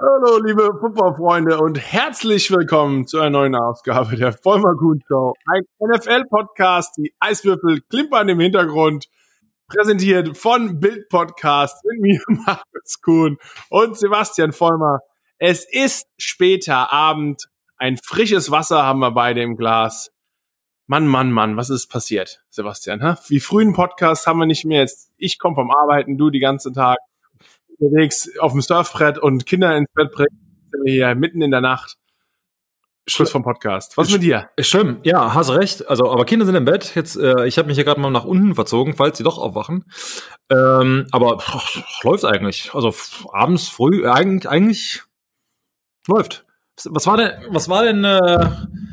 Hallo, liebe Fußballfreunde und herzlich willkommen zu einer neuen Ausgabe der Vollmer Show. Ein NFL-Podcast, die Eiswürfel klimpern im Hintergrund, präsentiert von Bild Podcast mit mir, Markus Kuhn und Sebastian Vollmer. Es ist später Abend, ein frisches Wasser haben wir beide im Glas. Mann, Mann, Mann, was ist passiert, Sebastian? Hä? Wie frühen Podcast haben wir nicht mehr jetzt. Ich komme vom Arbeiten, du die ganze Tag unterwegs auf dem Surfbrett und Kinder ins Bett bringen. Sind wir hier mitten in der Nacht. Schluss vom Podcast. Was mit dir? Stimmt, ja, hast recht. Also, aber Kinder sind im Bett. Jetzt, äh, ich habe mich hier gerade mal nach unten verzogen, falls sie doch aufwachen. Ähm, aber pff, läuft eigentlich. Also abends früh, äh, eigentlich, eigentlich läuft. Was war denn, was war denn äh,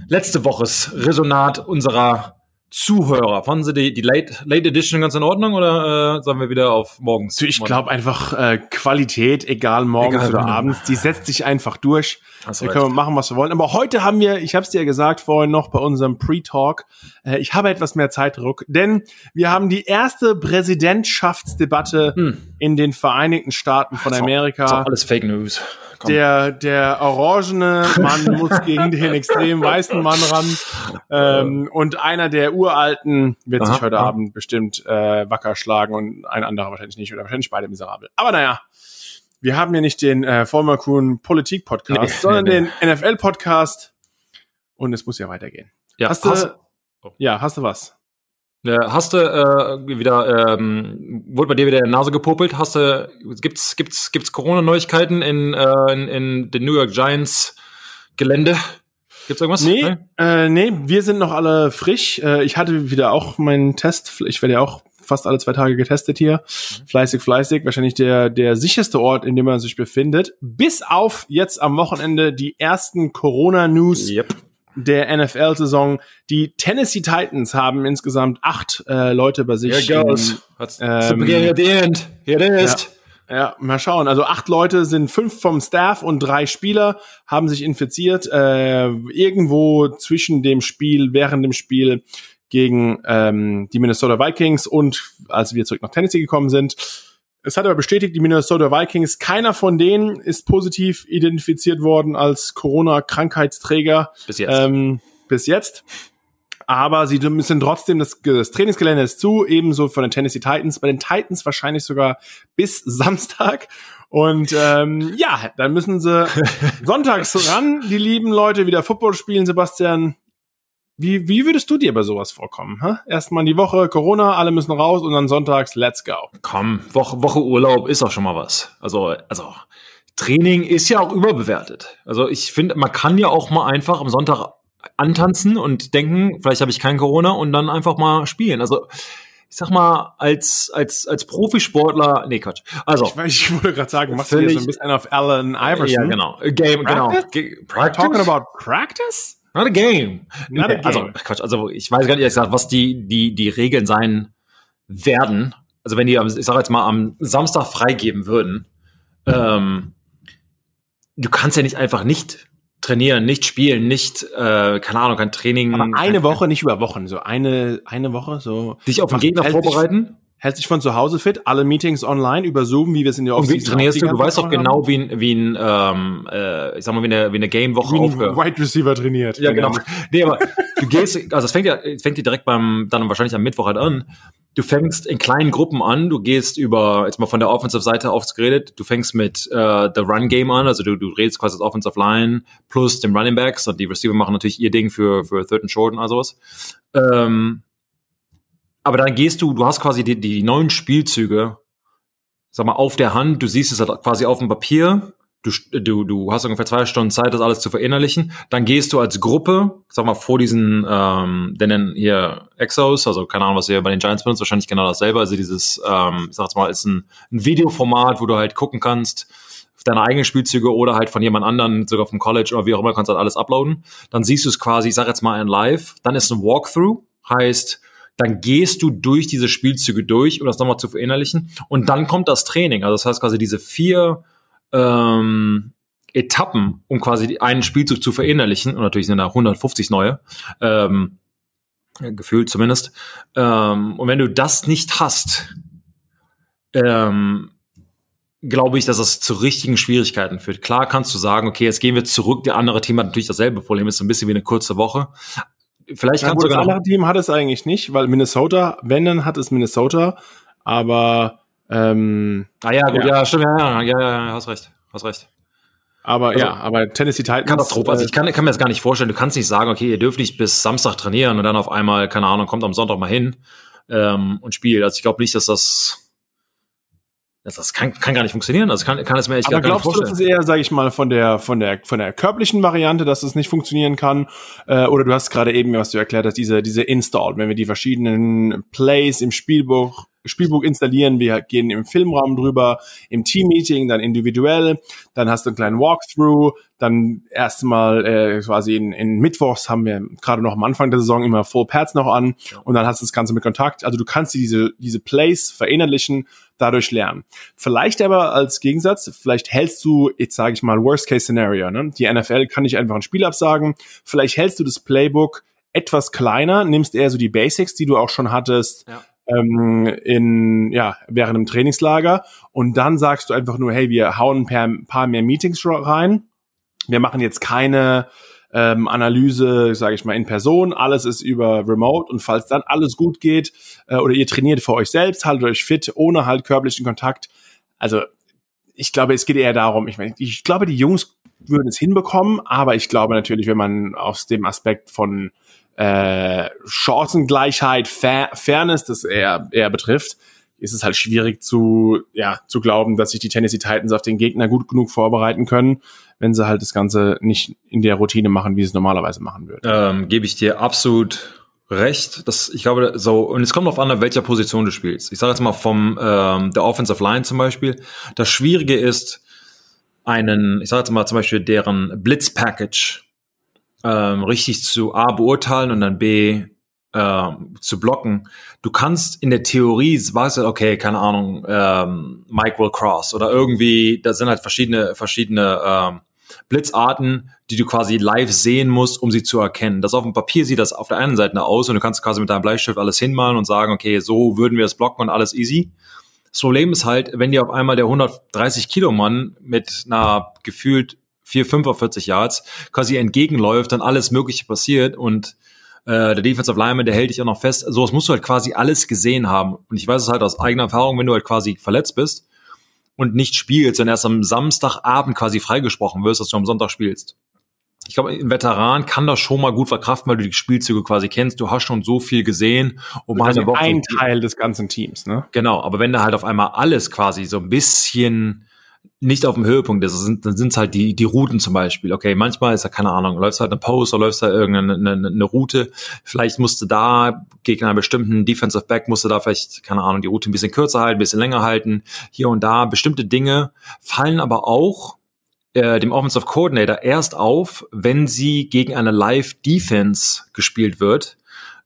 letzte Woches Resonat unserer Zuhörer. Fanden Sie die, die Late, Late Edition ganz in Ordnung oder äh, sollen wir wieder auf morgens? Ich glaube einfach äh, Qualität, egal morgens egal, oder genau. abends, die setzt sich einfach durch. Hast wir können machen, was wir wollen. Aber heute haben wir, ich habe es dir ja gesagt vorhin noch bei unserem Pre-Talk, äh, ich habe etwas mehr Zeitdruck, denn wir haben die erste Präsidentschaftsdebatte hm. in den Vereinigten Staaten von Amerika. Das ist alles Fake News. Der, der orangene Mann muss gegen den extrem weißen Mann ran. Ähm, und einer der uralten wird aha, sich heute aha. Abend bestimmt äh, wacker schlagen und ein anderer wahrscheinlich nicht oder wahrscheinlich beide miserabel. Aber naja, wir haben ja nicht den äh, Vollmer Kuhn Politik-Podcast, nee, sondern nee, nee. den NFL-Podcast. Und es muss ja weitergehen. Ja, hast du, oh. ja, hast du was? Äh, hast du äh, wieder, ähm, wurde bei dir wieder in der Nase gepopelt? Hast du, gibt's, gibt's, gibt's Corona-Neuigkeiten in, äh, in, in den New York Giants Gelände? Gibt's irgendwas? Nee, nee? Äh, nee, wir sind noch alle frisch. Äh, ich hatte wieder auch meinen Test. Ich werde ja auch fast alle zwei Tage getestet hier. Mhm. Fleißig, fleißig. Wahrscheinlich der, der sicherste Ort, in dem man sich befindet. Bis auf jetzt am Wochenende die ersten Corona-News. Yep der NFL-Saison. Die Tennessee Titans haben insgesamt acht äh, Leute bei sich. Here goes. Ähm, the at the end. Here it is. Ja, ja, mal schauen. Also acht Leute sind fünf vom Staff und drei Spieler haben sich infiziert. Äh, irgendwo zwischen dem Spiel, während dem Spiel gegen ähm, die Minnesota Vikings und als wir zurück nach Tennessee gekommen sind, es hat aber bestätigt, die Minnesota Vikings, keiner von denen ist positiv identifiziert worden als Corona-Krankheitsträger. Bis jetzt. Ähm, bis jetzt. Aber sie müssen trotzdem, das, das Trainingsgelände ist zu, ebenso von den Tennessee Titans. Bei den Titans wahrscheinlich sogar bis Samstag. Und ähm, ja, dann müssen sie sonntags ran, die lieben Leute, wieder Football spielen, Sebastian. Wie, wie würdest du dir bei sowas vorkommen? Hä? Erstmal die Woche Corona, alle müssen raus und dann sonntags, let's go. Komm, Woche, Woche Urlaub ist auch schon mal was. Also, also Training ist ja auch überbewertet. Also ich finde, man kann ja auch mal einfach am Sonntag antanzen und denken, vielleicht habe ich kein Corona und dann einfach mal spielen. Also ich sag mal, als, als, als Profisportler, nee, Quatsch. Also. Ich, ich wollte gerade sagen, machst du hier so ein bisschen auf Allen Iverson? Ja, genau. Game, genau. practice? genau. Practice? Talking about practice? Not a game. Not a also, game. Also, Quatsch, also ich weiß gar nicht, gesagt, was die, die, die Regeln sein werden. Also wenn die, ich sag jetzt mal, am Samstag freigeben würden, ähm, du kannst ja nicht einfach nicht trainieren, nicht spielen, nicht, äh, keine Ahnung, kein Training. Aber eine Woche, nicht über Wochen, so eine, eine Woche, so. Dich auf den Gegner vorbereiten? hält sich von zu Hause fit, alle Meetings online über Zoom, wie wir es in der Offseason wie trainierst du? Du weißt doch genau, wie ein, wie ein ähm, äh, ich sag mal, wie eine, wie eine Game-Woche aufhört. Wide Receiver trainiert. Ja, genau. nee, aber du gehst, also es fängt ja, es fängt ja direkt beim, dann wahrscheinlich am Mittwoch halt an. Du fängst in kleinen Gruppen an, du gehst über, jetzt mal von der Offensive-Seite aufs geredet, du fängst mit äh, der Run-Game an, also du, du redest quasi das Offensive Line plus dem Running Backs und die Receiver machen natürlich ihr Ding für, für Third and Short und all sowas. Ähm, aber dann gehst du, du hast quasi die, die neuen Spielzüge, sag mal, auf der Hand, du siehst es halt quasi auf dem Papier, du, du, du hast ungefähr zwei Stunden Zeit, das alles zu verinnerlichen. Dann gehst du als Gruppe, sag mal, vor diesen, ähm, denn nennen hier Exos, also keine Ahnung, was ihr bei den Giants benutzt, wahrscheinlich genau dasselbe. Also dieses, ähm, ich sag's mal, ist ein, ein Videoformat, wo du halt gucken kannst, deine eigenen Spielzüge oder halt von jemand anderen, sogar vom College oder wie auch immer, kannst halt alles uploaden. Dann siehst du es quasi, ich sag jetzt mal in live. Dann ist ein Walkthrough, heißt, dann gehst du durch diese Spielzüge durch, um das nochmal zu verinnerlichen. Und dann kommt das Training. Also das heißt quasi diese vier ähm, Etappen, um quasi einen Spielzug zu verinnerlichen. Und natürlich sind da 150 neue. Ähm, gefühlt zumindest. Ähm, und wenn du das nicht hast, ähm, glaube ich, dass das zu richtigen Schwierigkeiten führt. Klar kannst du sagen, okay, jetzt gehen wir zurück. Der andere Team hat natürlich dasselbe Problem, ist so ein bisschen wie eine kurze Woche. Vielleicht ja, kannst du das andere Team hat es eigentlich nicht, weil Minnesota, wenn dann hat es Minnesota, aber ähm, ah ja, gut, ja, ja stimmt, ja, ja, ja, ja, hast recht, hast recht. Aber also, ja, aber Tennessee Titans. Katastrophe. Also ich kann, kann mir das gar nicht vorstellen. Du kannst nicht sagen, okay, ihr dürft nicht bis Samstag trainieren und dann auf einmal, keine Ahnung, kommt am Sonntag mal hin ähm, und spielt. Also ich glaube nicht, dass das das kann, kann gar nicht funktionieren. Also kann, kann es mir echt Aber gar nicht vorstellen. glaubst du, das ist eher, sage ich mal, von der von der von der körperlichen Variante, dass es nicht funktionieren kann? Äh, oder du hast gerade eben, was du erklärt hast, diese diese Install, wenn wir die verschiedenen Plays im Spielbuch Spielbuch installieren, wir gehen im Filmraum drüber, im Team-Meeting, dann individuell, dann hast du einen kleinen Walkthrough, dann erstmal äh, quasi in, in Mittwochs haben wir gerade noch am Anfang der Saison immer Full Pads noch an. Und dann hast du das Ganze mit Kontakt. Also du kannst diese, diese Plays verinnerlichen, dadurch lernen. Vielleicht aber als Gegensatz, vielleicht hältst du, jetzt sage ich mal, Worst-Case-Scenario, ne? die NFL kann nicht einfach ein Spiel absagen, vielleicht hältst du das Playbook etwas kleiner, nimmst eher so die Basics, die du auch schon hattest, ja ähm, in, ja, während einem Trainingslager und dann sagst du einfach nur, hey, wir hauen ein paar mehr Meetings rein. Wir machen jetzt keine ähm, Analyse, sage ich mal, in Person. Alles ist über Remote und falls dann alles gut geht äh, oder ihr trainiert für euch selbst, haltet euch fit, ohne halt körperlichen Kontakt. Also ich glaube, es geht eher darum, ich meine, ich glaube, die Jungs würden es hinbekommen, aber ich glaube natürlich, wenn man aus dem Aspekt von äh, Chancengleichheit, Fair Fairness, das er, er betrifft, ist es halt schwierig zu, ja, zu glauben, dass sich die Tennessee Titans auf den Gegner gut genug vorbereiten können, wenn sie halt das Ganze nicht in der Routine machen, wie sie es normalerweise machen würden. Ähm, Gebe ich dir absolut recht. Das, ich glaube, so, und es kommt auf an, welcher Position du spielst. Ich sage jetzt mal vom ähm, der Offensive Line zum Beispiel. Das Schwierige ist, einen, ich sage jetzt mal zum Beispiel deren Blitz-Package ähm, richtig zu A beurteilen und dann B ähm, zu blocken. Du kannst in der Theorie, weißt du, okay, keine Ahnung, ähm, Mike will cross oder irgendwie, da sind halt verschiedene, verschiedene ähm, Blitzarten, die du quasi live sehen musst, um sie zu erkennen. Das auf dem Papier sieht das auf der einen Seite aus und du kannst quasi mit deinem Bleistift alles hinmalen und sagen, okay, so würden wir es blocken und alles easy. Das Problem ist halt, wenn dir auf einmal der 130 Kilo Mann mit einer gefühlt 4, 45 Yards quasi entgegenläuft, dann alles Mögliche passiert und äh, der Defensive Lineman, der hält dich auch noch fest. Sowas musst du halt quasi alles gesehen haben. Und ich weiß es halt aus eigener Erfahrung, wenn du halt quasi verletzt bist und nicht spielst, und erst am Samstagabend quasi freigesprochen wirst, dass du am Sonntag spielst. Ich glaube, ein Veteran kann das schon mal gut verkraften, weil du die Spielzüge quasi kennst. Du hast schon so viel gesehen. Um also eine Woche ein Teil des ganzen Teams, ne? Genau, aber wenn da halt auf einmal alles quasi so ein bisschen nicht auf dem Höhepunkt ist. Sind, dann sind es halt die, die Routen zum Beispiel. Okay, manchmal ist ja keine Ahnung, läufst halt eine Post oder läufst da irgendeine eine, eine Route. Vielleicht musste da gegen einen bestimmten Defensive Back musste da vielleicht, keine Ahnung, die Route ein bisschen kürzer halten, ein bisschen länger halten. Hier und da bestimmte Dinge fallen aber auch äh, dem Offensive Coordinator erst auf, wenn sie gegen eine Live Defense gespielt wird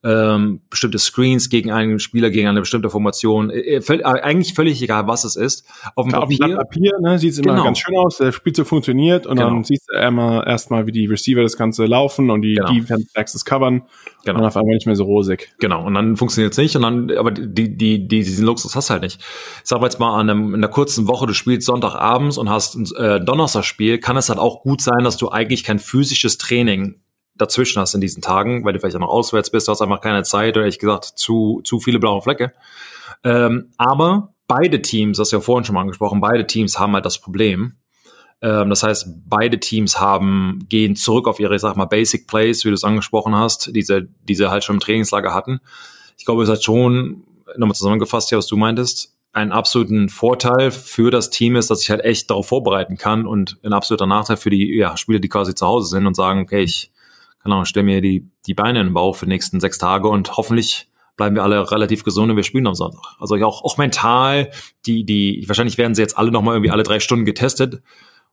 ähm, bestimmte Screens gegen einen Spieler, gegen eine bestimmte Formation. Äh, äh, völ eigentlich völlig egal, was es ist. Auf dem ja, Papier, auf Papier ne, sieht es immer genau. ganz schön aus, der Spielzug funktioniert und genau. dann siehst du immer erstmal, wie die Receiver das Ganze laufen und die genau. Defense Backs das covern. Genau. Und auf einmal nicht mehr so rosig. Genau, und dann funktioniert es nicht und dann, aber die, die, die, diesen Luxus hast du halt nicht. Ich sag mal jetzt mal an einem, in einer kurzen Woche, du spielst Sonntagabends und hast ein äh, Donnerstagspiel, kann es halt auch gut sein, dass du eigentlich kein physisches Training dazwischen hast in diesen Tagen, weil du vielleicht auch noch auswärts bist, hast einfach keine Zeit oder ehrlich gesagt zu, zu viele blaue Flecke. Ähm, aber beide Teams, das hast du ja vorhin schon mal angesprochen, beide Teams haben halt das Problem. Ähm, das heißt, beide Teams haben, gehen zurück auf ihre, ich sag mal, Basic Plays, wie du es angesprochen hast, diese, diese halt schon im Trainingslager hatten. Ich glaube, es hat schon, nochmal zusammengefasst, ja, was du meintest, einen absoluten Vorteil für das Team ist, dass ich halt echt darauf vorbereiten kann und ein absoluter Nachteil für die ja, Spieler, die quasi zu Hause sind und sagen, okay, ich genau, stell mir die, die Beine in den Bauch für die nächsten sechs Tage und hoffentlich bleiben wir alle relativ gesund und wir spielen am Sonntag. Also auch, auch mental, die, die, wahrscheinlich werden sie jetzt alle nochmal irgendwie alle drei Stunden getestet.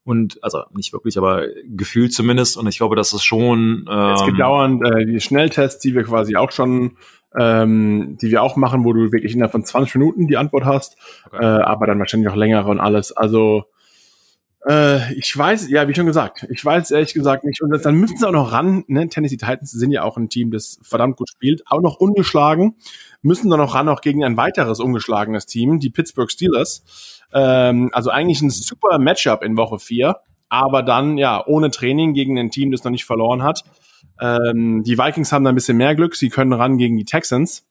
Und also nicht wirklich, aber gefühlt zumindest. Und ich glaube, das ist schon. Ähm, es gibt dauernd äh, die Schnelltests, die wir quasi auch schon, ähm, die wir auch machen, wo du wirklich innerhalb von 20 Minuten die Antwort hast, okay. äh, aber dann wahrscheinlich auch längere und alles. Also äh, ich weiß, ja, wie schon gesagt, ich weiß ehrlich gesagt nicht. Und dann müssen sie auch noch ran, ne? Tennessee Titans sind ja auch ein Team, das verdammt gut spielt, auch noch ungeschlagen, müssen dann noch ran, auch gegen ein weiteres ungeschlagenes Team, die Pittsburgh Steelers. Ähm, also eigentlich ein super Matchup in Woche 4, aber dann ja ohne Training gegen ein Team, das noch nicht verloren hat. Ähm, die Vikings haben da ein bisschen mehr Glück, sie können ran gegen die Texans.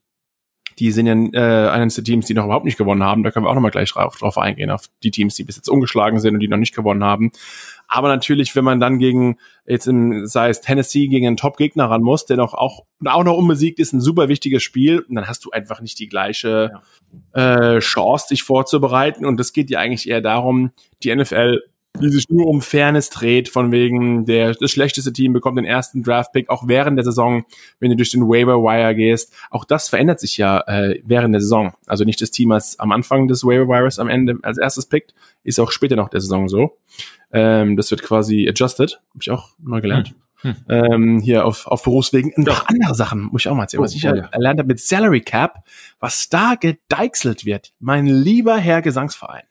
Die sind ja äh, eines der Teams, die noch überhaupt nicht gewonnen haben. Da können wir auch noch mal gleich drauf, drauf eingehen, auf die Teams, die bis jetzt ungeschlagen sind und die noch nicht gewonnen haben. Aber natürlich, wenn man dann gegen, jetzt im, sei es Tennessee, gegen einen Top-Gegner ran muss, der noch auch, auch noch unbesiegt ist, ein super wichtiges Spiel, dann hast du einfach nicht die gleiche ja. äh, Chance, dich vorzubereiten. Und das geht ja eigentlich eher darum, die NFL die sich nur um Fairness dreht, von wegen der das schlechteste Team bekommt den ersten Draft-Pick, auch während der Saison, wenn du durch den Waiver Wire gehst. Auch das verändert sich ja äh, während der Saison. Also nicht das Team als am Anfang des Waiver Wires am Ende als erstes pickt, ist auch später noch der Saison so. Ähm, das wird quasi adjusted. Habe ich auch neu gelernt. Hm. Hm. Ähm, hier auf, auf Berufswegen. Und noch andere Sachen, muss ich auch mal erzählen, was oh, ich oh, ja. erlernt habe mit Salary Cap, was da gedeichselt wird. Mein lieber Herr Gesangsverein.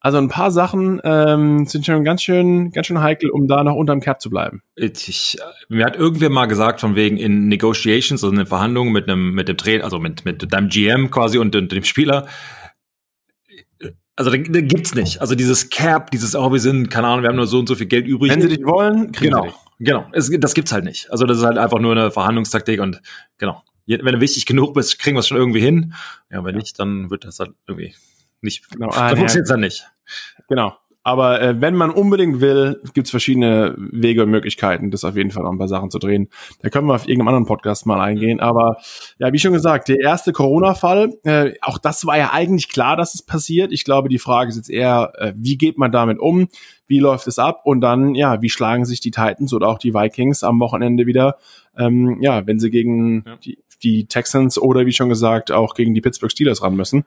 Also ein paar Sachen ähm, sind schon ganz schön, ganz schön heikel, um da noch unterm Cap zu bleiben. Ich, mir hat irgendwer mal gesagt, von wegen in Negotiations, also in Verhandlungen mit einem, mit dem Trainer, also mit, mit deinem GM quasi und, und dem Spieler, also da, da gibt's nicht. Also dieses Cap, dieses, oh, wir sind, keine Ahnung, wir haben nur so und so viel Geld übrig. Wenn sie dich wollen, kriegen genau, sie dich. Genau, es, das gibt's halt nicht. Also das ist halt einfach nur eine Verhandlungstaktik und genau. Wenn du wichtig genug bist, kriegen wir es schon irgendwie hin. Ja, wenn nicht, dann wird das halt irgendwie nicht. Genau, ah, dann funktioniert dann nicht. Genau. Aber äh, wenn man unbedingt will, gibt's verschiedene Wege und Möglichkeiten, das auf jeden Fall noch ein paar Sachen zu drehen. Da können wir auf irgendeinem anderen Podcast mal eingehen. Aber ja, wie schon gesagt, der erste Corona-Fall, äh, auch das war ja eigentlich klar, dass es passiert. Ich glaube, die Frage ist jetzt eher, äh, wie geht man damit um? Wie läuft es ab? Und dann, ja, wie schlagen sich die Titans oder auch die Vikings am Wochenende wieder, ähm, ja, wenn sie gegen ja. die, die Texans oder wie schon gesagt auch gegen die Pittsburgh Steelers ran müssen.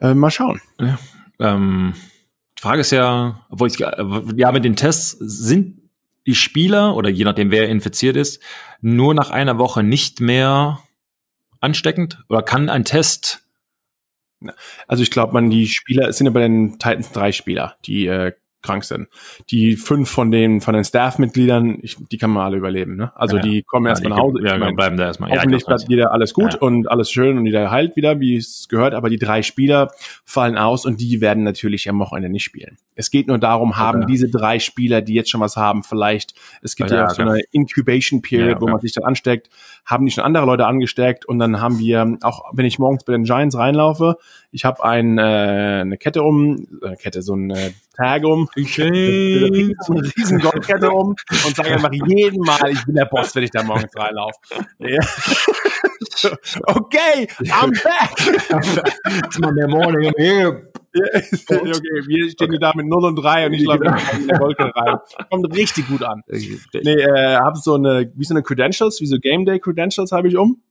Äh, mal schauen. Ja. Ähm Frage ist ja, obwohl ich, ja, mit den Tests sind die Spieler oder je nachdem wer infiziert ist, nur nach einer Woche nicht mehr ansteckend? Oder kann ein Test also ich glaube, man die Spieler es sind ja bei den Titans drei Spieler, die äh, krank sind. Die fünf von den von den Staff-Mitgliedern, die kann man alle überleben. Ne? Also ja, die kommen ja, erstmal nach Hause. Ja, meine, bleiben da erstmal. Hoffentlich ja, bleibt wieder alles gut und alles schön und jeder heilt wieder, wie es gehört. Aber die drei Spieler fallen aus und die werden natürlich am Wochenende nicht spielen. Es geht nur darum, haben diese drei Spieler, die jetzt schon was haben, vielleicht, es gibt ja, auch so eine Incubation Period, wo man sich dann ansteckt, haben die schon andere Leute angesteckt und dann haben wir, auch wenn ich morgens bei den Giants reinlaufe, ich habe ein, äh, eine Kette um, äh, Kette, so eine Tag um, okay. eine riesen Goldkette um und sage einfach jeden Mal, ich bin der Boss, wenn ich da morgens reinlaufe. Ja. okay, I'm back. It's Monday morning, I'm here. okay, wir stehen da mit 0 und 3 und ich glaube, in der Wolke rein. Kommt richtig gut an. Nee, äh, habe so eine, wie so eine Credentials, wie so Game Day Credentials habe ich um.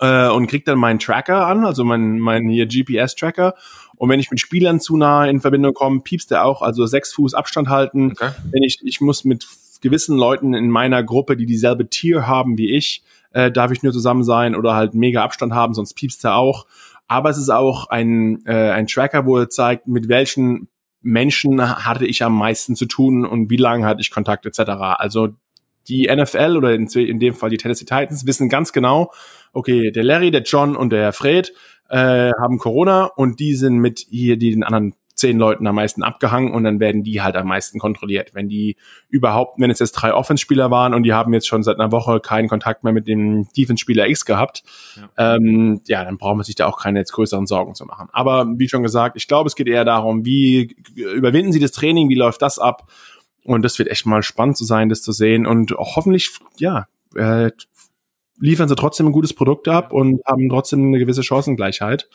Äh, und krieg dann meinen Tracker an, also mein, mein hier GPS-Tracker. Und wenn ich mit Spielern zu nah in Verbindung komme, piepst der auch, also sechs Fuß Abstand halten. Okay. Wenn ich, ich muss mit gewissen Leuten in meiner Gruppe, die dieselbe Tier haben wie ich, äh, darf ich nur zusammen sein oder halt mega Abstand haben, sonst piepst er auch. Aber es ist auch ein, äh, ein Tracker, wo er zeigt, mit welchen Menschen hatte ich am meisten zu tun und wie lange hatte ich Kontakt etc. Also die NFL oder in, in dem Fall die Tennessee Titans wissen ganz genau, okay, der Larry, der John und der Fred äh, haben Corona und die sind mit hier die den anderen zehn Leuten am meisten abgehangen und dann werden die halt am meisten kontrolliert. Wenn die überhaupt, wenn es jetzt drei Offenspieler waren und die haben jetzt schon seit einer Woche keinen Kontakt mehr mit dem Defense-Spieler X gehabt, ja. Ähm, ja, dann braucht man sich da auch keine jetzt größeren Sorgen zu machen. Aber wie schon gesagt, ich glaube, es geht eher darum, wie überwinden sie das Training, wie läuft das ab? Und das wird echt mal spannend zu sein, das zu sehen und hoffentlich, ja, äh, liefern sie trotzdem ein gutes Produkt ab und haben trotzdem eine gewisse Chancengleichheit.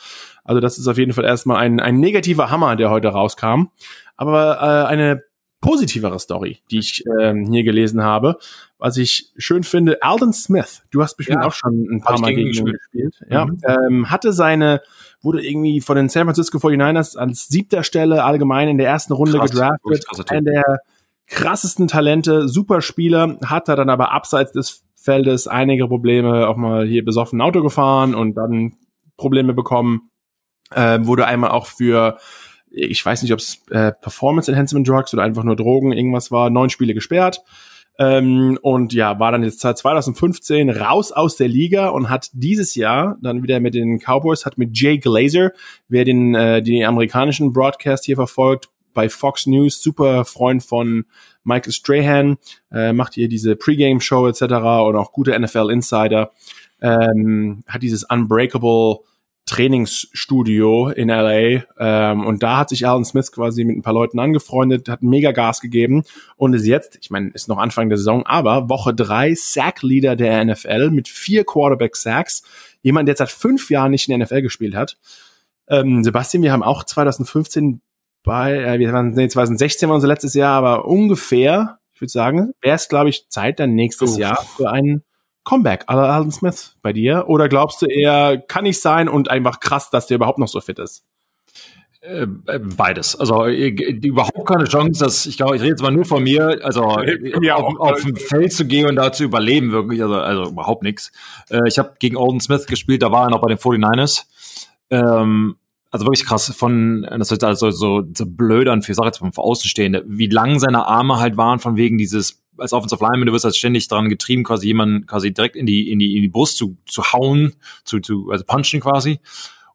Also das ist auf jeden Fall erstmal ein, ein negativer Hammer, der heute rauskam. Aber äh, eine positivere Story, die ich ähm, hier gelesen habe, was ich schön finde. Alden Smith, du hast bestimmt ja, auch schon ein paar Mal gegen ihn gespielt. Ja, mhm. ähm, hatte seine, wurde irgendwie von den San Francisco 49ers als siebter Stelle allgemein in der ersten Runde Krass, gedraftet. Einer der krassesten Talente, super Spieler, hat er dann aber abseits des Feldes einige Probleme, auch mal hier besoffen Auto gefahren und dann Probleme bekommen. Äh, wurde einmal auch für, ich weiß nicht, ob es äh, Performance Enhancement Drugs oder einfach nur Drogen, irgendwas war, neun Spiele gesperrt. Ähm, und ja, war dann jetzt seit 2015 raus aus der Liga und hat dieses Jahr dann wieder mit den Cowboys, hat mit Jay Glazer, wer den, äh, den amerikanischen Broadcast hier verfolgt, bei Fox News, super Freund von Michael Strahan, äh, macht hier diese Pre-Game-Show etc. und auch gute NFL-Insider, ähm, hat dieses Unbreakable Trainingsstudio in LA ähm, und da hat sich Alan Smith quasi mit ein paar Leuten angefreundet, hat mega Gas gegeben und ist jetzt, ich meine, ist noch Anfang der Saison, aber Woche drei Sack-Leader der NFL mit vier Quarterback-Sacks, jemand, der seit fünf Jahren nicht in der NFL gespielt hat. Ähm, Sebastian, wir haben auch 2015 bei, äh, wir waren, nee, 2016 war unser letztes Jahr, aber ungefähr, ich würde sagen, wäre es, glaube ich, Zeit dann nächstes oh. Jahr für einen Comeback aller Alden Smith bei dir? Oder glaubst du eher, kann ich sein und einfach krass, dass der überhaupt noch so fit ist? Äh, äh, beides. Also äh, überhaupt keine Chance, dass ich glaube, ich rede jetzt mal nur von mir, also ja, auf, auf dem Feld zu gehen und da zu überleben, wirklich, also, also überhaupt nichts. ich habe gegen Alden Smith gespielt, da war er noch bei den 49ers. Ähm, also wirklich krass von, das ist also so, so blöd an für, sag jetzt für Außenstehende, wie lang seine Arme halt waren von wegen dieses, als Offensive Lineman, du wirst halt ständig daran getrieben, quasi jemanden quasi direkt in die, in die, in die Brust zu, zu hauen, zu, zu, also punchen quasi.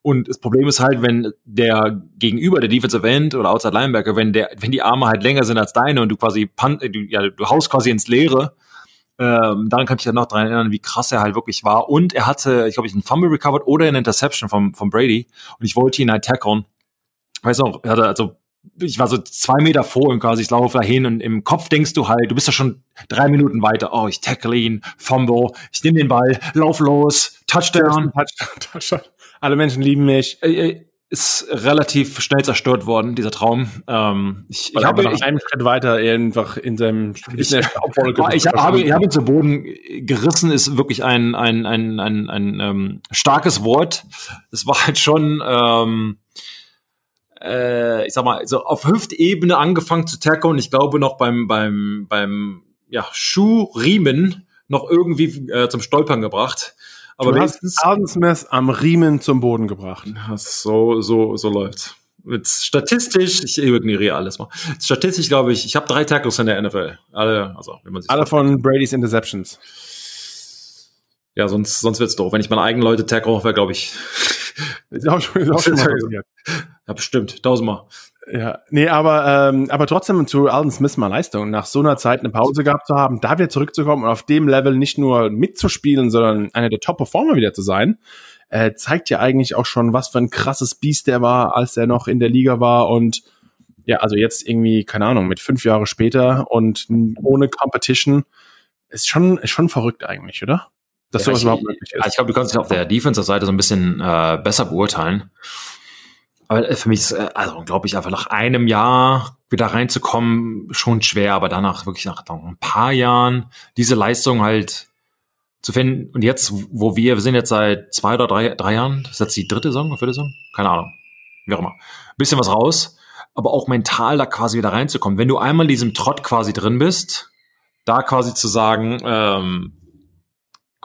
Und das Problem ist halt, wenn der Gegenüber, der Defensive End oder Outside Linebacker, wenn der, wenn die Arme halt länger sind als deine und du quasi, punt, du, ja, du haust quasi ins Leere, ähm, daran kann ich ja noch dran erinnern, wie krass er halt wirklich war. Und er hatte, ich glaube, ich einen Fumble recovered oder eine Interception vom, vom Brady. Und ich wollte ihn halt tackeln. Weiß noch, er hatte also ich war so zwei Meter vor ihm quasi, ich laufe da hin und im Kopf denkst du halt, du bist ja schon drei Minuten weiter, oh, ich tackle ihn, Fumble, ich nehme den Ball, lauf los, Touchdown. Touchdown, Touchdown. Alle Menschen lieben mich. Äh, äh, ist relativ schnell zerstört worden, dieser Traum. Ähm, ich, ich habe noch einen Schritt weiter einfach in seinem ich, ich, ich habe, ich habe ihn zu Boden gerissen, ist wirklich ein, ein, ein, ein, ein ähm, starkes Wort. Es war halt schon, ähm, äh, ich sag mal, so auf Hüftebene angefangen zu tackle und ich glaube noch beim, beim, beim ja, Schuhriemen noch irgendwie äh, zum Stolpern gebracht. Aber du hast Arden Smith am Riemen zum Boden gebracht. So, so, so läuft's. Mit statistisch, ich ignoriere alles mal. Statistisch glaube ich, ich habe drei Tackles in der NFL. Alle, also wenn man sich alle von Brady's Interceptions. Ja, sonst, sonst wird's doof. Wenn ich meine eigenen Leute tackle, wäre glaube ich. ist auch schon, ist auch schon mal passiert. Ja, bestimmt, tausendmal. Ja, nee, aber, ähm, aber trotzdem zu Alden Smith mal Leistung, nach so einer Zeit eine Pause gehabt zu haben, da wieder zurückzukommen und auf dem Level nicht nur mitzuspielen, sondern einer der Top-Performer wieder zu sein, äh, zeigt ja eigentlich auch schon, was für ein krasses Biest der war, als er noch in der Liga war und ja, also jetzt irgendwie, keine Ahnung, mit fünf Jahre später und ohne Competition, ist schon, ist schon verrückt eigentlich, oder? Dass ja, sowas ich, überhaupt möglich ist. Ich glaube, du kannst dich auf der Defensive-Seite so ein bisschen äh, besser beurteilen. Aber für mich ist, äh, also glaube ich, einfach nach einem Jahr wieder reinzukommen, schon schwer, aber danach wirklich nach ein paar Jahren diese Leistung halt zu finden. Und jetzt, wo wir, wir sind jetzt seit zwei oder drei, drei Jahren, das ist jetzt die dritte Saison, vierte Saison? Keine Ahnung. Wie auch immer. Bisschen was raus, aber auch mental da quasi wieder reinzukommen. Wenn du einmal in diesem Trott quasi drin bist, da quasi zu sagen, ähm,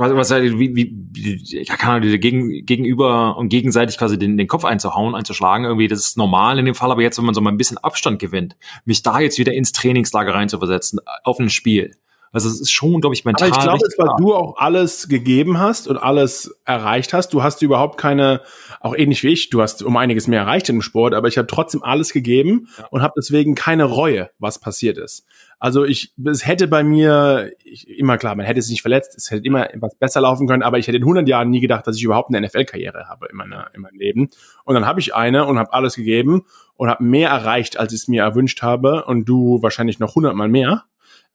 quasi was wie, wie, wie kann Ahnung, gegen, gegenüber und gegenseitig quasi den, den Kopf einzuhauen, einzuschlagen, irgendwie, das ist normal in dem Fall, aber jetzt, wenn man so mal ein bisschen Abstand gewinnt, mich da jetzt wieder ins Trainingslager reinzuversetzen, auf ein Spiel. Also es ist schon, glaube ich, mental. Aber ich glaube, weil du auch alles gegeben hast und alles erreicht hast. Du hast überhaupt keine, auch ähnlich wie ich, du hast um einiges mehr erreicht im Sport, aber ich habe trotzdem alles gegeben ja. und habe deswegen keine Reue, was passiert ist. Also ich, es hätte bei mir, ich, immer klar, man hätte sich nicht verletzt, es hätte immer etwas besser laufen können, aber ich hätte in 100 Jahren nie gedacht, dass ich überhaupt eine NFL-Karriere habe in, meiner, in meinem Leben. Und dann habe ich eine und habe alles gegeben und habe mehr erreicht, als ich es mir erwünscht habe und du wahrscheinlich noch 100 Mal mehr.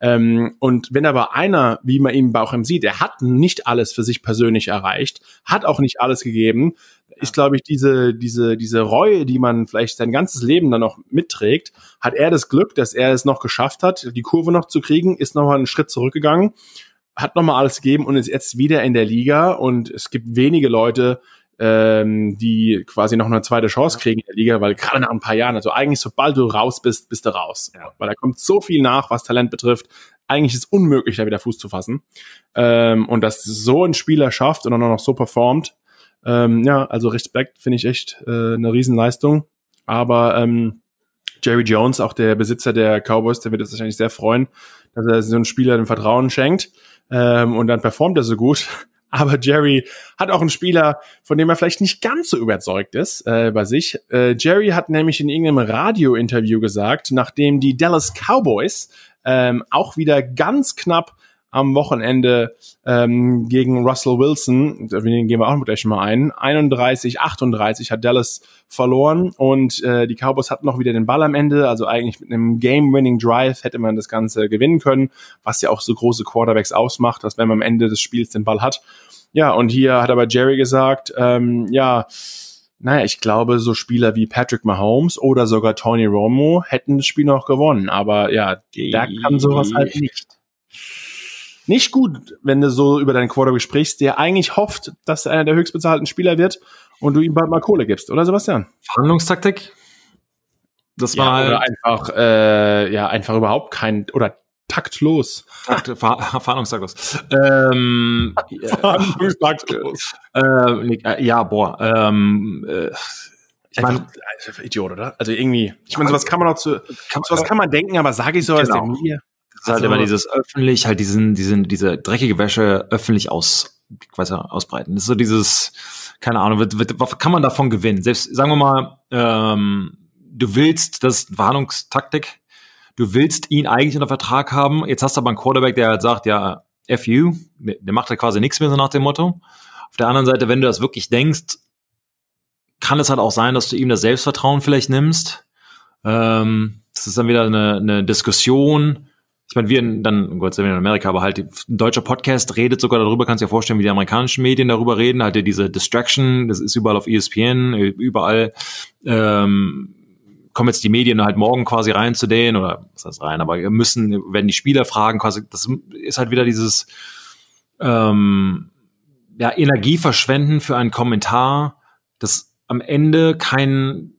Ähm, und wenn aber einer, wie man ihn bei auch sieht, der hat nicht alles für sich persönlich erreicht, hat auch nicht alles gegeben, ist, glaube ich, diese, diese, diese Reue, die man vielleicht sein ganzes Leben dann noch mitträgt, hat er das Glück, dass er es noch geschafft hat, die Kurve noch zu kriegen, ist nochmal einen Schritt zurückgegangen, hat nochmal alles gegeben und ist jetzt wieder in der Liga und es gibt wenige Leute, ähm, die quasi noch eine zweite Chance kriegen in der Liga, weil gerade nach ein paar Jahren, also eigentlich sobald du raus bist, bist du raus. Ja. Weil da kommt so viel nach, was Talent betrifft. Eigentlich ist es unmöglich, da wieder Fuß zu fassen. Ähm, und dass so ein Spieler schafft und dann auch noch so performt, ähm, ja, also Respekt finde ich echt äh, eine Riesenleistung. Aber ähm, Jerry Jones, auch der Besitzer der Cowboys, der wird es wahrscheinlich sehr freuen, dass er so einen Spieler den Vertrauen schenkt. Ähm, und dann performt er so gut. Aber Jerry hat auch einen Spieler, von dem er vielleicht nicht ganz so überzeugt ist äh, bei sich. Äh, Jerry hat nämlich in irgendeinem Radiointerview gesagt, nachdem die Dallas Cowboys ähm, auch wieder ganz knapp am Wochenende ähm, gegen Russell Wilson, den gehen wir auch gleich mal ein, 31, 38 hat Dallas verloren und äh, die Cowboys hatten noch wieder den Ball am Ende, also eigentlich mit einem Game-Winning Drive hätte man das Ganze gewinnen können, was ja auch so große Quarterbacks ausmacht, dass wenn man am Ende des Spiels den Ball hat. Ja, und hier hat aber Jerry gesagt, ähm, ja, naja, ich glaube, so Spieler wie Patrick Mahomes oder sogar Tony Romo hätten das Spiel noch gewonnen. Aber ja, da kann sowas halt nicht nicht gut, wenn du so über deinen Quarterback sprichst, der eigentlich hofft, dass er einer der höchstbezahlten Spieler wird und du ihm bald mal Kohle gibst, oder Sebastian? Verhandlungstaktik? Das war ja, oder einfach, äh, ja, einfach überhaupt kein, oder taktlos. Takt, Ver Verhandlungstaktos. Ähm, Verhandlungstaktos. Äh, äh, ja, boah. Ähm, äh, ich meine, Idiot, oder? Also irgendwie, ich meine, sowas kann man auch zu, sowas kann man denken, aber sage ich sowas genau. der mir? Ist halt also, immer dieses öffentlich, halt diesen, diesen, diese dreckige Wäsche öffentlich aus, quasi ausbreiten. Das ist so dieses, keine Ahnung, wird, wird, was kann man davon gewinnen? Selbst, sagen wir mal, ähm, du willst, das ist Warnungstaktik, du willst ihn eigentlich unter Vertrag haben, jetzt hast du aber einen Quarterback, der halt sagt, ja, FU, der macht halt quasi nichts mehr so nach dem Motto. Auf der anderen Seite, wenn du das wirklich denkst, kann es halt auch sein, dass du ihm das Selbstvertrauen vielleicht nimmst. Ähm, das ist dann wieder eine, eine Diskussion, ich meine, wir in, dann, Gott sei Dank in Amerika, aber halt ein deutscher Podcast redet sogar darüber, kannst dir vorstellen, wie die amerikanischen Medien darüber reden, halt diese Distraction, das ist überall auf ESPN, überall ähm, kommen jetzt die Medien halt morgen quasi rein zu denen, oder was heißt rein, aber müssen, wenn die Spieler fragen, quasi, das ist halt wieder dieses ähm, ja, Energie verschwenden für einen Kommentar, das am Ende kein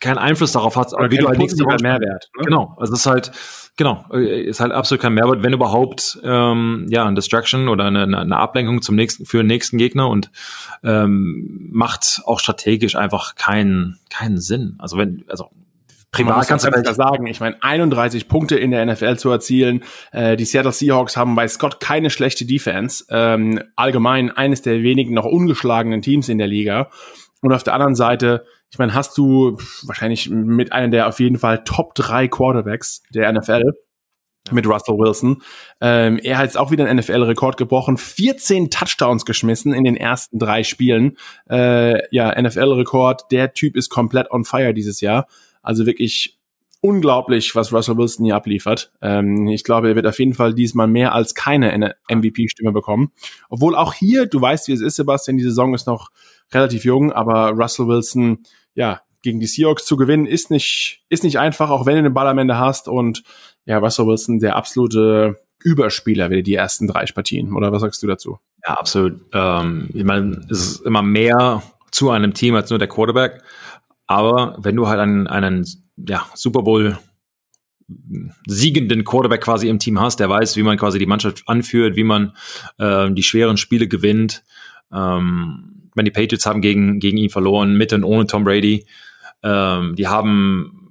keinen Einfluss darauf hat, Oder wie du halt nichts Mehrwert. Ne? Genau, also es ist halt, genau, äh, ist halt absolut kein Mehrwert, wenn überhaupt, ähm, ja, ein Distraction oder eine, eine Ablenkung zum nächsten, für den nächsten Gegner und ähm, macht auch strategisch einfach keinen, keinen Sinn. Also wenn, also privat kannst du das sagen. Ich meine, 31 Punkte in der NFL zu erzielen. Äh, die Seattle Seahawks haben bei Scott keine schlechte Defense. Ähm, allgemein eines der wenigen noch ungeschlagenen Teams in der Liga. Und auf der anderen Seite ich meine, hast du wahrscheinlich mit einem der auf jeden Fall Top 3 Quarterbacks der NFL mit Russell Wilson. Ähm, er hat jetzt auch wieder einen NFL-Rekord gebrochen, 14 Touchdowns geschmissen in den ersten drei Spielen. Äh, ja, NFL-Rekord. Der Typ ist komplett on fire dieses Jahr. Also wirklich unglaublich, was Russell Wilson hier abliefert. Ähm, ich glaube, er wird auf jeden Fall diesmal mehr als keine MVP-Stimme bekommen. Obwohl auch hier, du weißt, wie es ist, Sebastian, die Saison ist noch relativ jung, aber Russell Wilson, ja, gegen die Seahawks zu gewinnen, ist nicht, ist nicht einfach, auch wenn du den Ball am Ende hast. Und ja, Russell Wilson, der absolute Überspieler wieder die ersten drei Partien. Oder was sagst du dazu? Ja, absolut. Ähm, ich meine, es ist immer mehr zu einem Team als nur der Quarterback. Aber wenn du halt einen, einen ja, Super Bowl siegenden Quarterback quasi im Team hast, der weiß, wie man quasi die Mannschaft anführt, wie man äh, die schweren Spiele gewinnt. Ähm, meine, die Patriots haben gegen, gegen ihn verloren, mit und ohne Tom Brady. Ähm, die haben,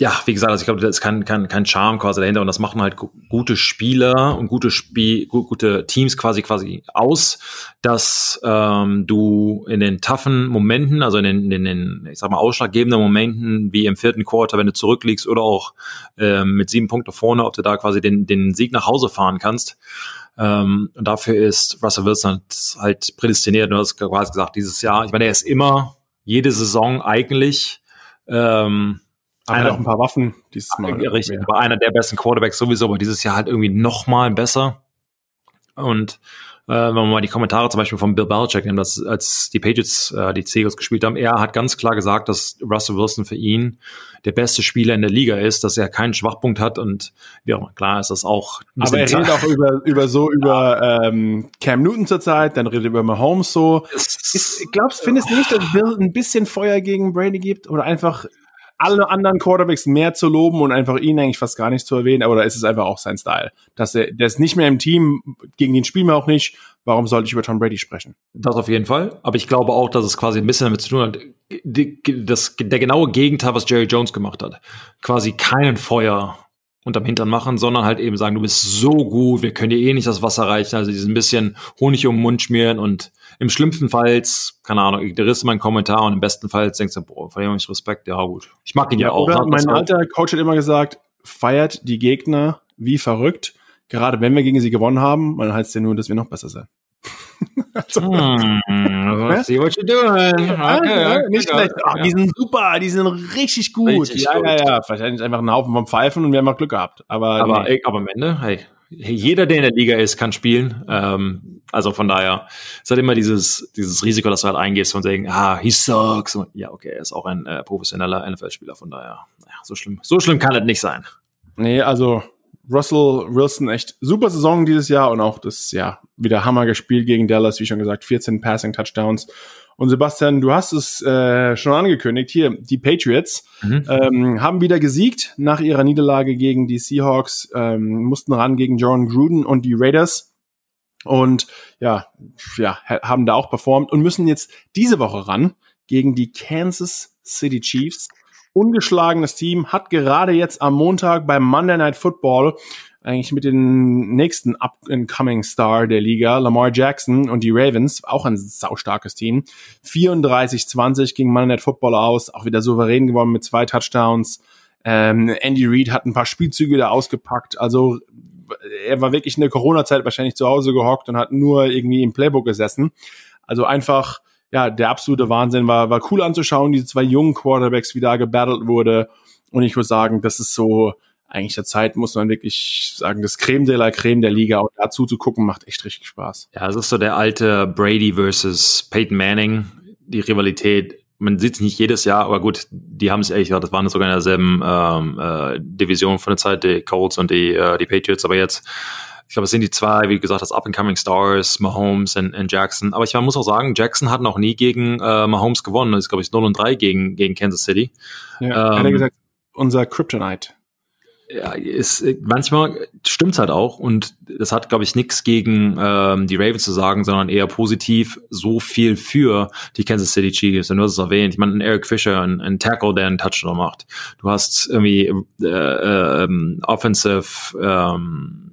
ja, wie gesagt, also ich glaube, das ist kein, kein, kein Charme quasi dahinter und das machen halt gute Spieler und gute Spiel, gute Teams quasi quasi aus, dass ähm, du in den toughen Momenten, also in den, in den, ich sag mal, ausschlaggebenden Momenten, wie im vierten Quarter, wenn du zurückliegst oder auch ähm, mit sieben Punkten vorne, ob du da quasi den, den Sieg nach Hause fahren kannst. Ähm, und dafür ist Russell Wilson halt prädestiniert. Du hast quasi gesagt, dieses Jahr, ich meine, er ist immer jede Saison eigentlich ähm, einer, auch ein paar Waffen dieses Mal. Richtig, war einer der besten Quarterbacks sowieso, aber dieses Jahr halt irgendwie noch mal besser. Und äh, wenn man mal die Kommentare zum Beispiel von Bill Belichick nimmt, dass, als die Patriots äh, die Seagulls gespielt haben, er hat ganz klar gesagt, dass Russell Wilson für ihn der beste Spieler in der Liga ist, dass er keinen Schwachpunkt hat und ja, klar ist das auch. Aber er redet auch über, über so über ähm, Cam Newton zurzeit, dann redet er über Mahomes so. Ist, glaubst, findest du nicht, dass Bill ein bisschen Feuer gegen Brady gibt oder einfach alle anderen Quarterbacks mehr zu loben und einfach ihn eigentlich fast gar nicht zu erwähnen, oder ist es einfach auch sein Style? Dass er, der ist nicht mehr im Team, gegen den spielen wir auch nicht. Warum sollte ich über Tom Brady sprechen? Das auf jeden Fall. Aber ich glaube auch, dass es quasi ein bisschen damit zu tun hat, die, das, der genaue Gegenteil, was Jerry Jones gemacht hat. Quasi keinen Feuer unterm Hintern machen, sondern halt eben sagen, du bist so gut, wir können dir eh nicht das Wasser reichen, also dieses ein bisschen Honig um den Mund schmieren und im schlimmsten Fall, keine Ahnung, ignorierst du meinen Kommentar und im besten Fall denkst du, boah, dem ich Respekt, ja gut. Ich mag ihn ja, ja auch. Oder mein alter Coach hat immer gesagt, feiert die Gegner wie verrückt, gerade wenn wir gegen sie gewonnen haben, dann heißt es ja nur, dass wir noch besser sind. Also, hm, see what you're doing. Okay, okay, nicht schlecht. Ach, die sind super, die sind richtig gut. Richtig ja, gut. ja, ja. Wahrscheinlich einfach ein Haufen vom Pfeifen und wir haben auch Glück gehabt. Aber, aber, nee. aber am Ende, hey, jeder, der in der Liga ist, kann spielen. Ähm, also von daher ist halt immer dieses, dieses Risiko, dass du halt eingehst und sagen, ah, he sucks. Und ja, okay, er ist auch ein äh, professioneller NFL-Spieler, von daher, naja, so schlimm, so schlimm kann es nicht sein. Nee, also Russell Wilson echt super Saison dieses Jahr und auch das, ja, wieder Hammer gespielt gegen Dallas, wie schon gesagt, 14 Passing Touchdowns. Und Sebastian, du hast es äh, schon angekündigt. Hier, die Patriots mhm. ähm, haben wieder gesiegt nach ihrer Niederlage gegen die Seahawks, ähm, mussten ran gegen John Gruden und die Raiders. Und ja, ja, haben da auch performt und müssen jetzt diese Woche ran gegen die Kansas City Chiefs ungeschlagenes Team, hat gerade jetzt am Montag beim Monday Night Football eigentlich mit dem nächsten Up-and-Coming Star der Liga, Lamar Jackson und die Ravens, auch ein saustarkes Team, 34-20 gegen Monday Night Football aus, auch wieder souverän gewonnen mit zwei Touchdowns. Ähm, Andy Reid hat ein paar Spielzüge da ausgepackt, also er war wirklich in der Corona-Zeit wahrscheinlich zu Hause gehockt und hat nur irgendwie im Playbook gesessen. Also einfach ja, der absolute Wahnsinn war, war cool anzuschauen, diese zwei jungen Quarterbacks, wie da gebattelt wurde. Und ich muss sagen, das ist so, eigentlich der Zeit muss man wirklich sagen, das Creme de la Creme der Liga und dazu zu gucken, macht echt richtig Spaß. Ja, es ist so der alte Brady versus Peyton Manning, die Rivalität. Man sieht es nicht jedes Jahr, aber gut, die haben es ehrlich gesagt, das waren sogar in derselben ähm, äh, Division von der Zeit, die Colts und die, äh, die Patriots, aber jetzt ich glaube, es sind die zwei, wie gesagt, das Up-and-Coming Stars, Mahomes und, und Jackson. Aber ich muss auch sagen, Jackson hat noch nie gegen äh, Mahomes gewonnen. Das ist, glaube ich, 0 und 3 gegen, gegen Kansas City. Ja, ähm, hat er gesagt, unser Kryptonite. Ja, ist, manchmal stimmt's halt auch und das hat, glaube ich, nichts gegen ähm, die Ravens zu sagen, sondern eher positiv so viel für die Kansas City Chiefs. Und du hast es erwähnt, ich meine, Eric Fisher, ein, ein Tackle, der einen Touchdown macht. Du hast irgendwie äh, äh, Offensive ähm,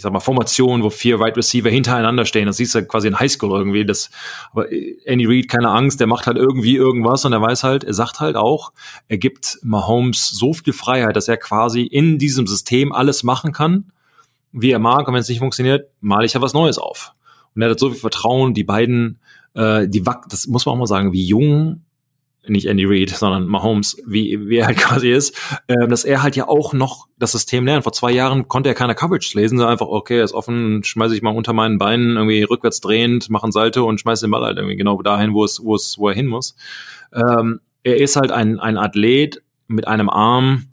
ich sag mal, Formation, wo vier Wide Receiver hintereinander stehen. Das siehst du quasi in Highschool irgendwie. Das, aber Andy Reid, keine Angst, der macht halt irgendwie irgendwas und er weiß halt, er sagt halt auch, er gibt Mahomes so viel Freiheit, dass er quasi in diesem System alles machen kann, wie er mag. Und wenn es nicht funktioniert, male ich ja was Neues auf. Und er hat so viel Vertrauen, die beiden, äh, die das muss man auch mal sagen, wie jung nicht Andy Reid, sondern Mahomes, wie, wie er halt quasi ist, äh, dass er halt ja auch noch das System lernt. Vor zwei Jahren konnte er keine Coverage lesen, sondern einfach, okay, er ist offen, schmeiße ich mal unter meinen Beinen irgendwie rückwärts drehend, mache ein Salto und schmeiße den Ball halt irgendwie genau dahin, wo es, wo es, wo er hin muss. Ähm, er ist halt ein, ein Athlet mit einem Arm,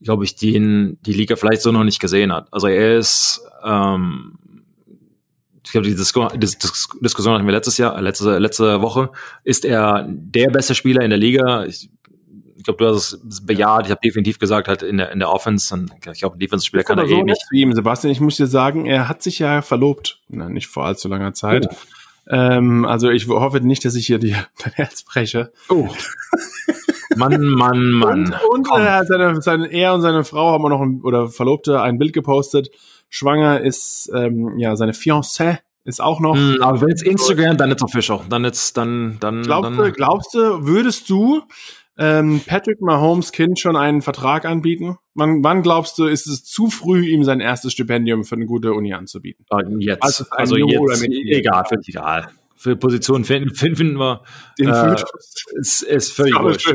glaube ich, den die Liga vielleicht so noch nicht gesehen hat. Also er ist ähm, glaube, die Disku Dis Dis Diskussion hatten wir letztes Jahr, letzte, letzte Woche. Ist er der beste Spieler in der Liga? Ich, ich glaube, du hast es bejaht. Ich habe definitiv gesagt, halt in der, in der Offense. Und ich glaube, ein Defense-Spieler kann er so eh nicht. Zu ihm, Sebastian, ich muss dir sagen, er hat sich ja verlobt. Na, nicht vor allzu langer Zeit. Oh. Ähm, also ich hoffe nicht, dass ich hier dir dein Herz breche. Oh. Mann, Mann, Mann. Und, und äh, seine, seine, er und seine Frau haben auch noch ein, oder Verlobte ein Bild gepostet Schwanger ist ähm, ja seine Fiancée ist auch noch. Mm, aber wenn es Instagram, dann ist official. Dann ist dann dann. Glaubst du, glaubst du, würdest du ähm, Patrick Mahomes Kind schon einen Vertrag anbieten? Wann, wann glaubst du, ist es zu früh, ihm sein erstes Stipendium für eine gute Uni anzubieten? Ah, jetzt. Also, also jetzt, egal, völlig egal. Für Positionen finden, finden wir. Den äh, ist, ist völlig wurscht.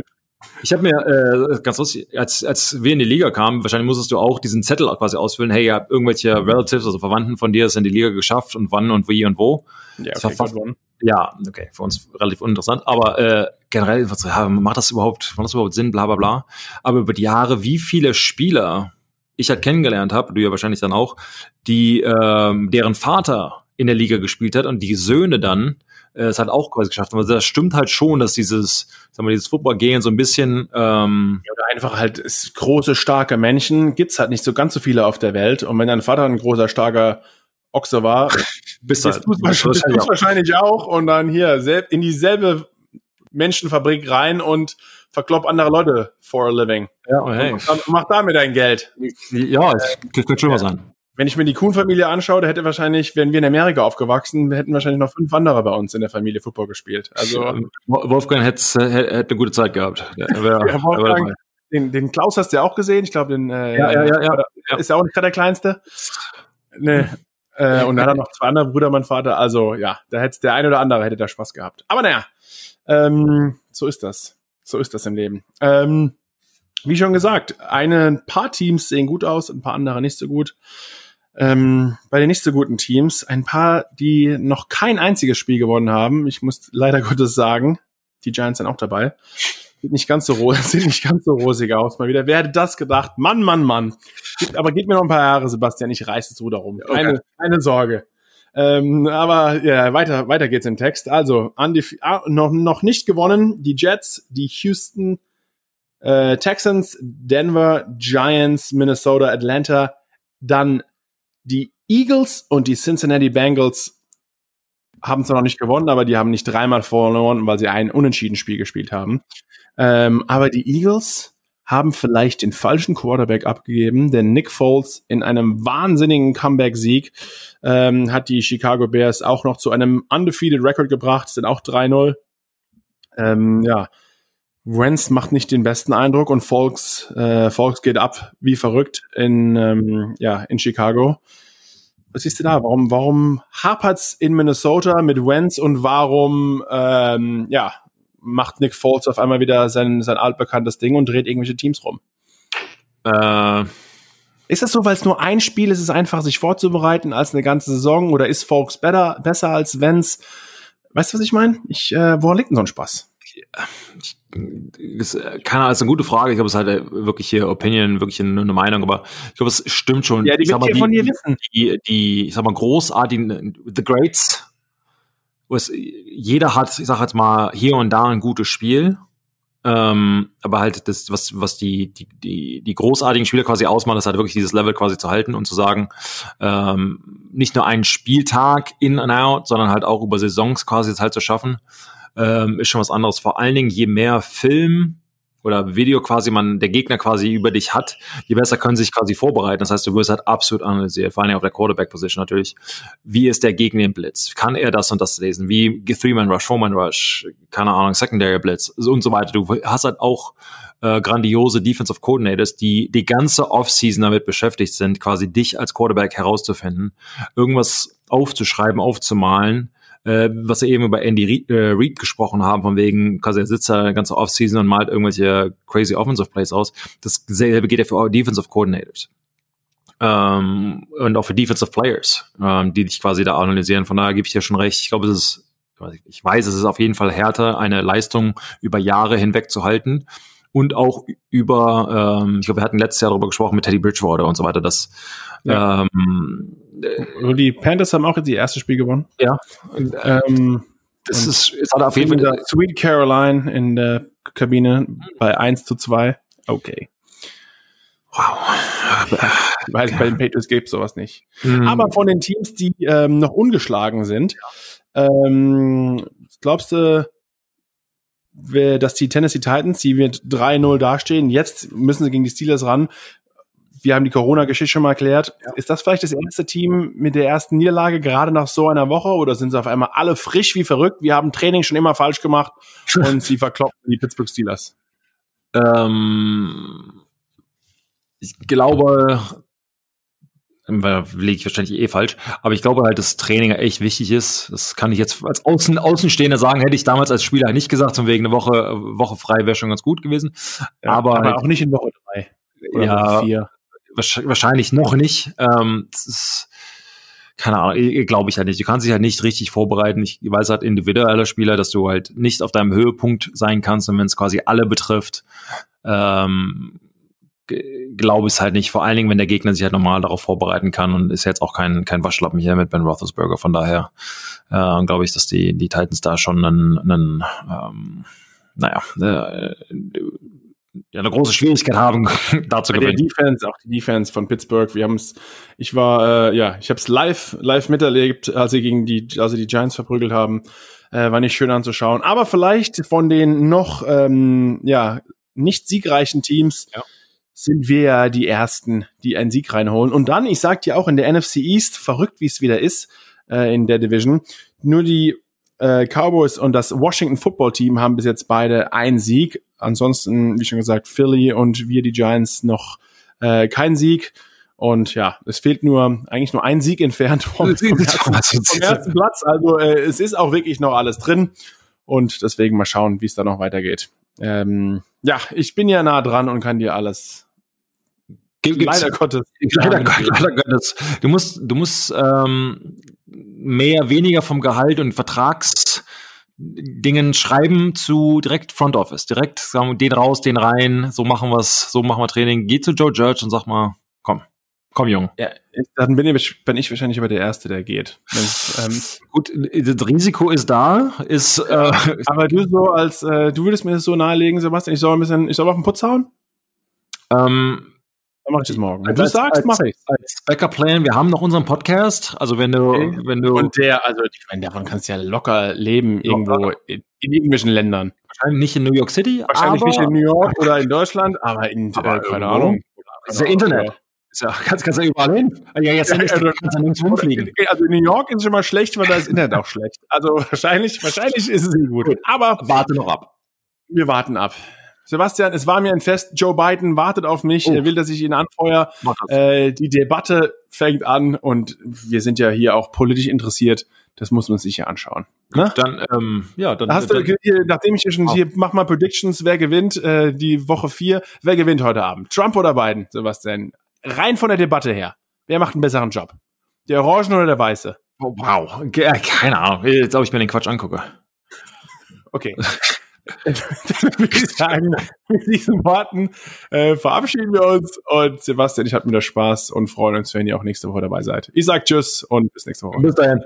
Ich habe mir äh, ganz lustig, als, als wir in die Liga kamen, wahrscheinlich musstest du auch diesen Zettel quasi ausfüllen, hey, ihr habt irgendwelche Relatives, also Verwandten von dir, es in die Liga geschafft und wann und wie und wo. Ja, okay, fast, ja, okay, für uns relativ uninteressant, aber äh, generell, macht das überhaupt, macht das überhaupt Sinn, bla bla bla. Aber über die Jahre, wie viele Spieler ich halt kennengelernt habe, du ja wahrscheinlich dann auch, die ähm, deren Vater in der Liga gespielt hat und die Söhne dann äh, es halt auch quasi geschafft haben. Also das stimmt halt schon, dass dieses, sagen wir, dieses Football-Gehen so ein bisschen ähm, ja, oder einfach halt ist große, starke Menschen gibt's halt nicht so ganz so viele auf der Welt. Und wenn dein Vater ein großer, starker Ochse war, bist halt, du wahrscheinlich, wahrscheinlich auch. Und dann hier in dieselbe Menschenfabrik rein und verklopp andere Leute for a living. Ja, oh, hey. Mach damit dein Geld. ja, es könnte schlimmer sein. Wenn ich mir die Kuhn-Familie anschaue, da hätte wahrscheinlich, wären wir in Amerika aufgewachsen, wir hätten wahrscheinlich noch fünf andere bei uns in der Familie Football gespielt. Also Wolfgang hätte hätte eine gute Zeit gehabt. Der wär, Ja, Wolfgang, den, den Klaus hast du ja auch gesehen. Ich glaube, den äh, Ja, ja, ja, ja. Ja. ist ja auch nicht gerade der kleinste. Nee. Äh, und dann hat er noch zwei andere Brüder, mein Vater. Also ja, da hätte der ein oder andere hätte da Spaß gehabt. Aber naja, ähm, so ist das. So ist das im Leben. Ähm, wie schon gesagt, eine, ein paar Teams sehen gut aus, ein paar andere nicht so gut. Ähm, bei den nicht so guten Teams, ein paar, die noch kein einziges Spiel gewonnen haben. Ich muss leider Gottes sagen, die Giants sind auch dabei. Sieht nicht ganz so rosig, sieht nicht ganz so rosig aus. Mal wieder. Wer hätte das gedacht? Mann, Mann, Mann. Aber gib mir noch ein paar Jahre, Sebastian. Ich reiß das Ruder rum. Keine, keine Sorge. Ähm, aber ja, weiter, weiter geht's im Text. Also, ah, noch, noch nicht gewonnen. Die Jets, die Houston äh, Texans, Denver, Giants, Minnesota, Atlanta, dann die Eagles und die Cincinnati Bengals haben zwar noch nicht gewonnen, aber die haben nicht dreimal verloren, weil sie ein Unentschieden-Spiel gespielt haben. Ähm, aber die Eagles haben vielleicht den falschen Quarterback abgegeben, denn Nick Foles in einem wahnsinnigen Comeback-Sieg ähm, hat die Chicago Bears auch noch zu einem undefeated Record gebracht, sind auch 3-0. Ähm, ja, Wentz macht nicht den besten Eindruck und Folks, äh, Folks geht ab wie verrückt in, ähm, ja, in Chicago. Was siehst du da? Warum, warum hapert's in Minnesota mit Wentz und warum, ähm, ja, macht Nick Foles auf einmal wieder sein, sein altbekanntes Ding und dreht irgendwelche Teams rum? Äh, Ist das so, weil es nur ein Spiel ist, ist es einfach, sich vorzubereiten als eine ganze Saison oder ist Folks better, besser als Wentz? Weißt du, was ich meine? Ich, äh, woran liegt denn so ein Spaß? ist, äh, keine Ahnung, ist eine gute Frage. Ich glaube, es ist halt äh, wirklich hier Opinion, wirklich eine, eine Meinung, aber ich glaube, es stimmt schon. Ja, die ich sag mal, von dir wissen. Die, die, ich sag mal, großartigen, The Greats, wo es, jeder hat, ich sag jetzt mal, hier und da ein gutes Spiel. Ähm, aber halt das, was, was die, die, die, die großartigen Spieler quasi ausmachen, ist halt wirklich dieses Level quasi zu halten und zu sagen, ähm, nicht nur einen Spieltag in and out, sondern halt auch über Saisons quasi jetzt halt zu schaffen, ähm, ist schon was anderes. Vor allen Dingen, je mehr Film oder Video quasi man, der Gegner quasi über dich hat, je besser können sie sich quasi vorbereiten. Das heißt, du wirst halt absolut analysiert, vor allem auf der Quarterback-Position natürlich. Wie ist der Gegner im Blitz? Kann er das und das lesen? Wie Three-Man-Rush, Four-Man-Rush, keine Ahnung, Secondary-Blitz und so weiter. Du hast halt auch äh, grandiose Defensive Coordinators, die die ganze Offseason damit beschäftigt sind, quasi dich als Quarterback herauszufinden, irgendwas aufzuschreiben, aufzumalen, äh, was wir eben über Andy Reid, äh, Reid gesprochen haben, von wegen, quasi er sitzt da eine ganze Offseason und malt irgendwelche crazy Offensive Plays aus. Dasselbe geht ja für Defensive Coordinators. Ähm, und auch für Defensive Players, ähm, die dich quasi da analysieren. Von daher gebe ich dir schon recht. Ich glaube, es ist, ich weiß, es ist auf jeden Fall härter, eine Leistung über Jahre hinweg zu halten. Und auch über, ähm, ich glaube, wir hatten letztes Jahr darüber gesprochen mit Teddy Bridgewater und so weiter, dass Ja. ähm, Und die Panthers haben auch jetzt ihr erstes Spiel gewonnen. ja, Ähm, das Und ist, es hat auf jeden Fall, Sweet Caroline in der Kabine bei 1 zu 2. Okay. wow. Weil bei den Patriots gibt es sowas nicht. Mhm. Aber von den Teams, die ähm, noch ungeschlagen sind, ähm, glaubst du, dass die Tennessee Titans, die mit 3-0 dastehen, jetzt müssen sie gegen die Steelers ran. Wir haben die Corona-Geschichte schon mal erklärt. Ist das vielleicht das erste Team mit der ersten Niederlage gerade nach so einer Woche oder sind sie auf einmal alle frisch wie verrückt? Wir haben Training schon immer falsch gemacht und sie verkloppen die Pittsburgh Steelers. Ähm, ich glaube, äh, liege ich wahrscheinlich eh falsch, aber ich glaube halt, dass Training echt wichtig ist. Das kann ich jetzt als Außen, Außenstehender sagen, hätte ich damals als Spieler nicht gesagt, von wegen eine Woche, Woche frei wäre schon ganz gut gewesen. Ja, aber, aber auch nicht in Woche drei oder ja, vier. Wahrsch- wahrscheinlich noch nicht. Ähm, das ist, keine Ahnung, glaube ich halt nicht. Du kannst dich halt nicht richtig vorbereiten. Ich weiß halt individueller Spieler, dass du halt nicht auf deinem Höhepunkt sein kannst und wenn es quasi alle betrifft, ähm, glaube ich es halt nicht. Vor allen Dingen, wenn der Gegner sich halt normal darauf vorbereiten kann und ist jetzt auch kein, kein Waschlappen hier mit Ben Roethlisberger. Von daher äh, glaube ich, dass die, die Titans da schon einen, einen ähm, naja, äh, eine große Schwierigkeit haben, da zu gewinnen. Der Defense, auch die Defense von Pittsburgh. Wir haben es, ich war, äh, ja, ich habe es live, live miterlebt, als sie gegen die, als sie die Giants verprügelt haben. Äh, war nicht schön anzuschauen. Aber vielleicht von den noch, ähm, ja, nicht siegreichen Teams ja. sind wir ja die ersten, die einen Sieg reinholen. Und dann, ich sag dir auch in der NFC East, verrückt wie es wieder ist äh, in der Division, nur die äh, Cowboys und das Washington Football Team haben bis jetzt beide einen Sieg. Ansonsten, wie schon gesagt, Philly und wir die Giants noch äh, kein Sieg. Und ja, es fehlt nur eigentlich nur ein Sieg entfernt vom, vom, ersten, vom ersten Platz. Also äh, es ist auch wirklich noch alles drin. Und deswegen mal schauen, wie es da noch weitergeht. Ähm, ja, ich bin ja nah dran und kann dir alles Gibt's, leider Gottes. Leider, leider Gottes. Du musst, du musst ähm, mehr, weniger vom Gehalt und Vertragsdingen schreiben zu direkt Front Office. Direkt sagen wir, den raus, den rein, so machen wir's, so machen wir Training. Geh zu Joe Judge und sag mal, komm, komm, Jung. Ja, dann bin ich, bin ich wahrscheinlich aber der Erste, der geht. Ähm, Gut, das Risiko ist da, ist. Äh, aber du so als, äh, du würdest mir das so nahelegen, Sebastian, ich soll ein bisschen, ich soll auf den Putz hauen? Ähm, dann mache ich das morgen. Wenn du als, sagst, mach ich Als Backup-Plan, wir haben noch unseren Podcast. Also wenn du, okay. wenn du. Und der, also ich meine, davon kannst du ja locker leben, irgendwo in, in, irgendwelchen Ländern. Wahrscheinlich nicht in New York City. Wahrscheinlich nicht in New York oder in Deutschland, aber in, aber äh, keine Ahnung. Das ist ja Internet. Ist ja, kannst, kannst ja überall hin. Ja, jetzt ja, also, kannst du nirgends rumfliegen. Also in New York ist schon mal schlecht, weil da ist Internet auch schlecht. Also wahrscheinlich, wahrscheinlich ist es nicht gut. Aber warte noch ab. Wir warten ab. Sebastian, es war mir ein Fest. Joe Biden wartet auf mich. Oh. Er will, dass ich ihn anfeuere. Äh, die Debatte fängt an und wir sind ja hier auch politisch interessiert. Das muss man sich ja anschauen. Ne? Dann, ähm, ja, dann. Hast dann, du, hier, nachdem ich hier schon oh. hier mach mal Predictions, wer gewinnt äh, die Woche vier, wer gewinnt heute Abend? Trump oder Biden, Sebastian? Rein von der Debatte her. Wer macht einen besseren Job? Der Orangen oder der Weiße? Oh, wow, keine Ahnung. Jetzt, ob ich mir den Quatsch angucke. Okay. würde ich sagen, mit diesen Worten äh, verabschieden wir uns. Und Sebastian, ich hatte wieder Spaß und freuen uns, wenn ihr auch nächste Woche dabei seid. Ich sag Tschüss und bis nächste Woche. Bis dahin.